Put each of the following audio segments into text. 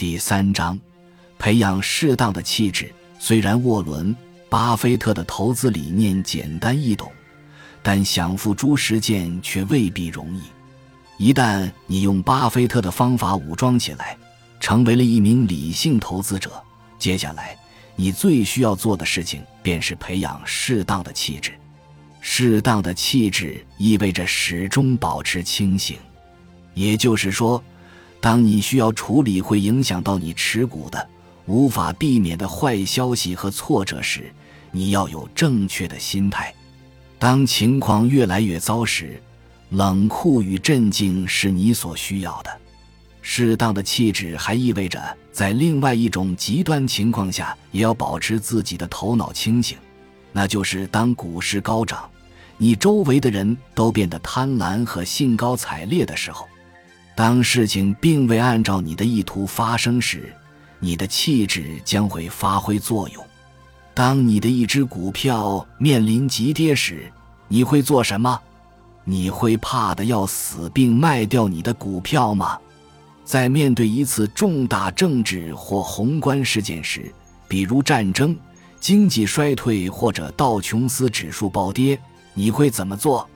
第三章，培养适当的气质。虽然沃伦·巴菲特的投资理念简单易懂，但想付诸实践却未必容易。一旦你用巴菲特的方法武装起来，成为了一名理性投资者，接下来你最需要做的事情便是培养适当的气质。适当的气质意味着始终保持清醒，也就是说，当你需要处理会影响到你持股的、无法避免的坏消息和挫折时，你要有正确的心态。当情况越来越糟时，冷酷与镇静是你所需要的。适当的气质还意味着，在另外一种极端情况下，也要保持自己的头脑清醒。那就是当股市高涨，你周围的人都变得贪婪和兴高采烈的时候；当事情并未按照你的意图发生时，你的气质将会发挥作用。当你的一只股票面临急跌时，你会做什么？你会怕得要死并卖掉你的股票吗？在面对一次重大政治或宏观事件时，比如战争。经济衰退或者道琼斯指数暴跌，你会怎么做？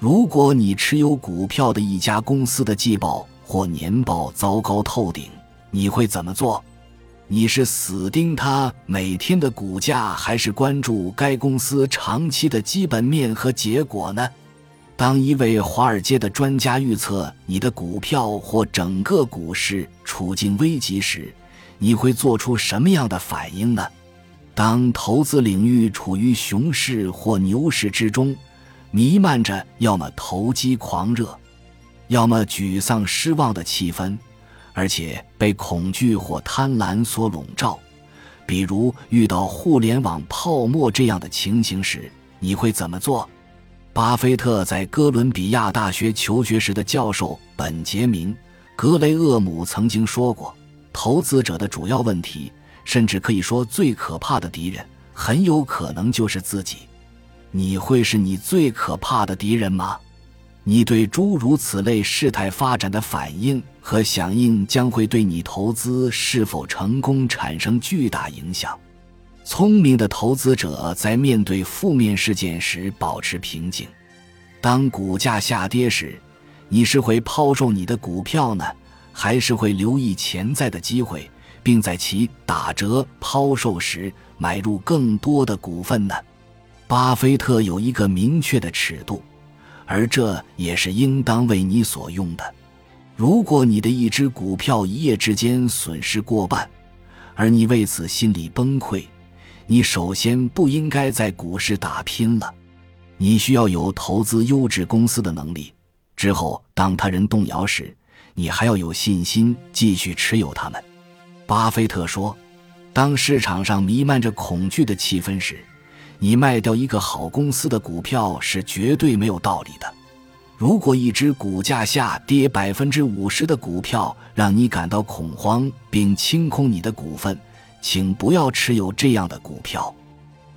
如果你持有股票的一家公司的季报或年报糟糕透顶，你会怎么做？你是死盯它每天的股价，还是关注该公司长期的基本面和结果呢？当一位华尔街的专家预测你的股票或整个股市处境危急时，你会做出什么样的反应呢？当投资领域处于熊市或牛市之中，弥漫着要么投机狂热，要么沮丧失望的气氛，而且被恐惧或贪婪所笼罩，比如遇到互联网泡沫这样的情形时，你会怎么做？巴菲特在哥伦比亚大学求学时的教授本杰明·格雷厄姆曾经说过：“投资者的主要问题。”甚至可以说，最可怕的敌人很有可能就是自己。你会是你最可怕的敌人吗？你对诸如此类事态发展的反应和响应，将会对你投资是否成功产生巨大影响。聪明的投资者在面对负面事件时保持平静。当股价下跌时，你是会抛售你的股票呢，还是会留意潜在的机会？并在其打折抛售时买入更多的股份呢？巴菲特有一个明确的尺度，而这也是应当为你所用的。如果你的一只股票一夜之间损失过半，而你为此心里崩溃，你首先不应该在股市打拼了。你需要有投资优质公司的能力。之后，当他人动摇时，你还要有信心继续持有他们。巴菲特说：“当市场上弥漫着恐惧的气氛时，你卖掉一个好公司的股票是绝对没有道理的。如果一只股价下跌百分之五十的股票让你感到恐慌并清空你的股份，请不要持有这样的股票。”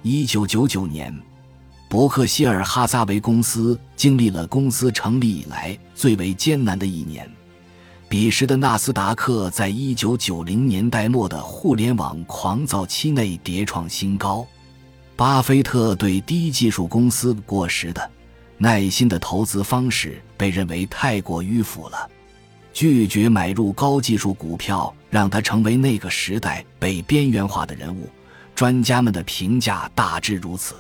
一九九九年，伯克希尔哈撒韦公司经历了公司成立以来最为艰难的一年。彼时的纳斯达克在一九九零年代末的互联网狂躁期内跌创新高。巴菲特对低技术公司过时的、耐心的投资方式被认为太过迂腐了，拒绝买入高技术股票，让他成为那个时代被边缘化的人物。专家们的评价大致如此：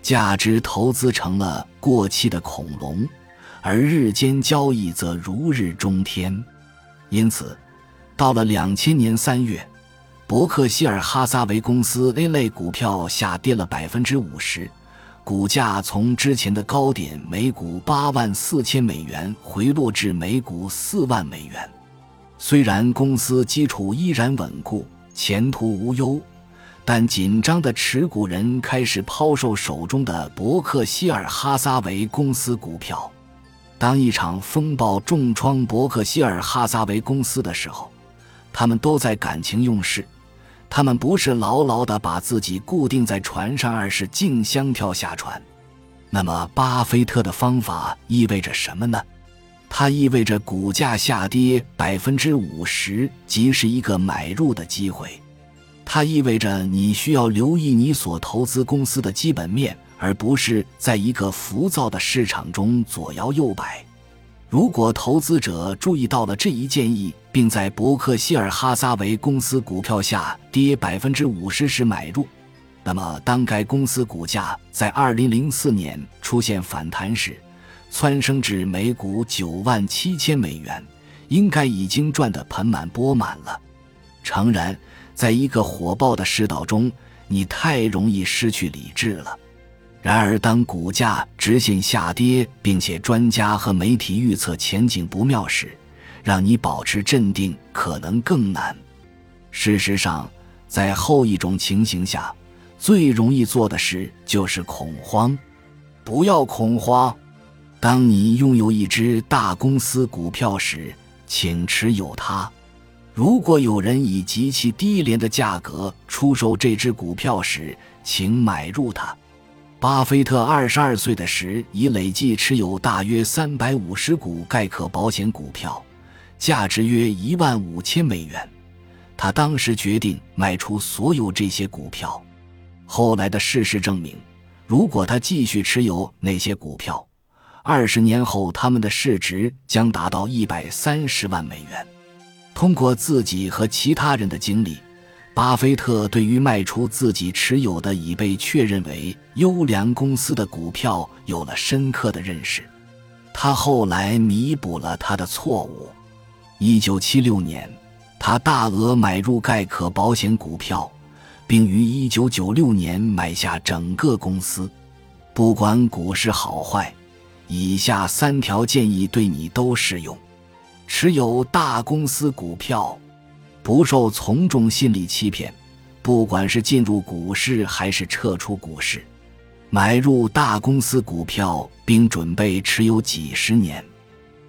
价值投资成了过期的恐龙，而日间交易则如日中天。因此，到了两千年三月，伯克希尔哈撒韦公司 A 类股票下跌了百分之五十，股价从之前的高点每股八万四千美元回落至每股四万美元。虽然公司基础依然稳固，前途无忧，但紧张的持股人开始抛售手中的伯克希尔哈撒韦公司股票。当一场风暴重创伯克希尔哈撒韦公司的时候，他们都在感情用事。他们不是牢牢地把自己固定在船上，而是竞相跳下船。那么，巴菲特的方法意味着什么呢？它意味着股价下跌百分之五十即是一个买入的机会。它意味着你需要留意你所投资公司的基本面，而不是在一个浮躁的市场中左摇右摆。如果投资者注意到了这一建议，并在伯克希尔哈撒韦公司股票下跌百分之五十时买入，那么当该公司股价在二零零四年出现反弹时，蹿升至每股九万七千美元，应该已经赚得盆满钵满了。诚然，在一个火爆的世道中，你太容易失去理智了。然而，当股价直线下跌，并且专家和媒体预测前景不妙时，让你保持镇定可能更难。事实上，在后一种情形下，最容易做的事就是恐慌。不要恐慌。当你拥有一只大公司股票时，请持有它。如果有人以极其低廉的价格出售这只股票时，请买入它。巴菲特二十二岁的时，已累计持有大约三百五十股盖克保险股票，价值约一万五千美元。他当时决定卖出所有这些股票。后来的事实证明，如果他继续持有那些股票，二十年后他们的市值将达到一百三十万美元。通过自己和其他人的经历。巴菲特对于卖出自己持有的已被确认为优良公司的股票有了深刻的认识，他后来弥补了他的错误。一九七六年，他大额买入盖克保险股票，并于一九九六年买下整个公司。不管股市好坏，以下三条建议对你都适用：持有大公司股票。不受从众心理欺骗，不管是进入股市还是撤出股市，买入大公司股票并准备持有几十年，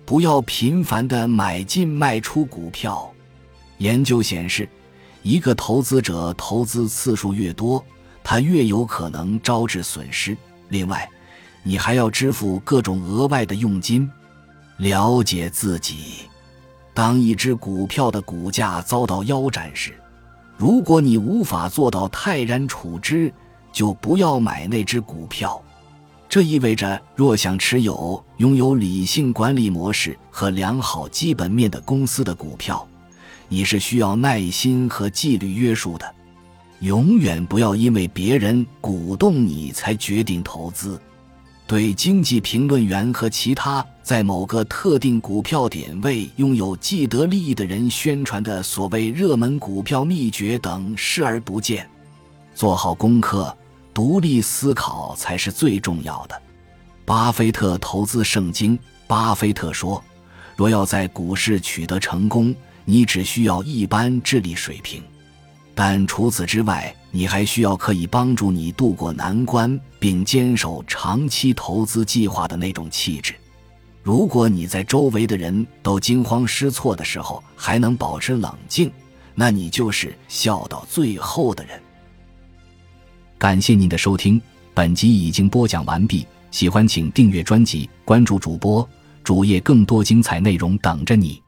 不要频繁的买进卖出股票。研究显示，一个投资者投资次数越多，他越有可能招致损失。另外，你还要支付各种额外的佣金。了解自己。当一只股票的股价遭到腰斩时，如果你无法做到泰然处之，就不要买那只股票。这意味着，若想持有拥有理性管理模式和良好基本面的公司的股票，你是需要耐心和纪律约束的。永远不要因为别人鼓动你才决定投资。对经济评论员和其他在某个特定股票点位拥有既得利益的人宣传的所谓热门股票秘诀等视而不见，做好功课，独立思考才是最重要的。巴菲特投资圣经，巴菲特说：“若要在股市取得成功，你只需要一般智力水平。”但除此之外，你还需要可以帮助你渡过难关并坚守长期投资计划的那种气质。如果你在周围的人都惊慌失措的时候还能保持冷静，那你就是笑到最后的人。感谢您的收听，本集已经播讲完毕。喜欢请订阅专辑，关注主播主页，更多精彩内容等着你。